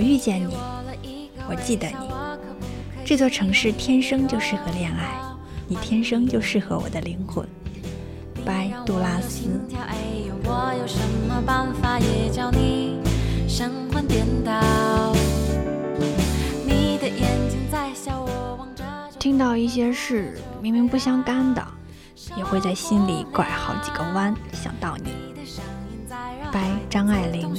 遇见你，我记得你。这座城市天生就适合恋爱，你天生就适合我的灵魂。拜杜拉斯。听到一些事明明不相干的，也会在心里拐好几个弯想到你。拜张爱玲。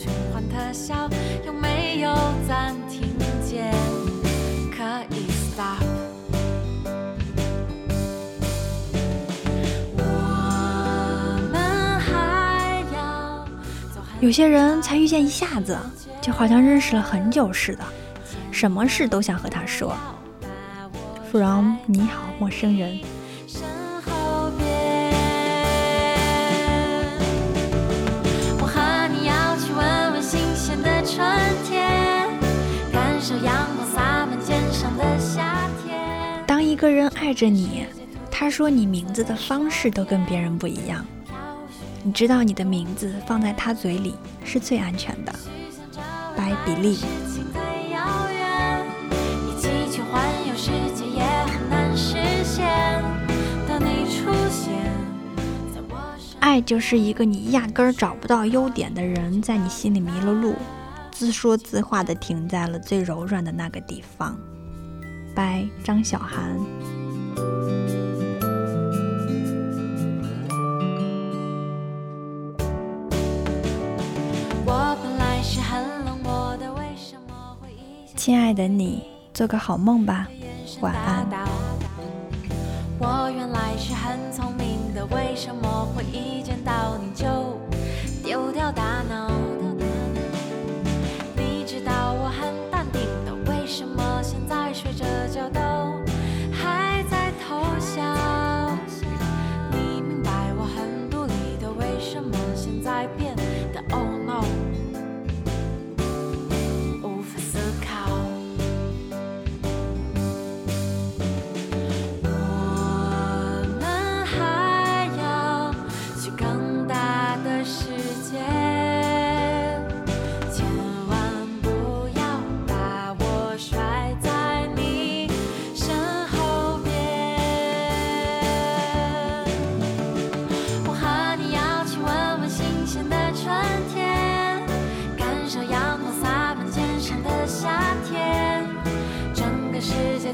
有些人才遇见一下子，就好像认识了很久似的，什么事都想和他说。From 你好，陌生人。当一个人爱着你，他说你名字的方式都跟别人不一样。你知道你的名字放在他嘴里是最安全的，白比利。爱就是一个你压根儿找不到优点的人，在你心里迷了路，自说自话的停在了最柔软的那个地方。拜张小涵。亲爱的你，做个好梦吧，晚安。我原来是很聪明的，为什么会一见到你就丢掉大脑？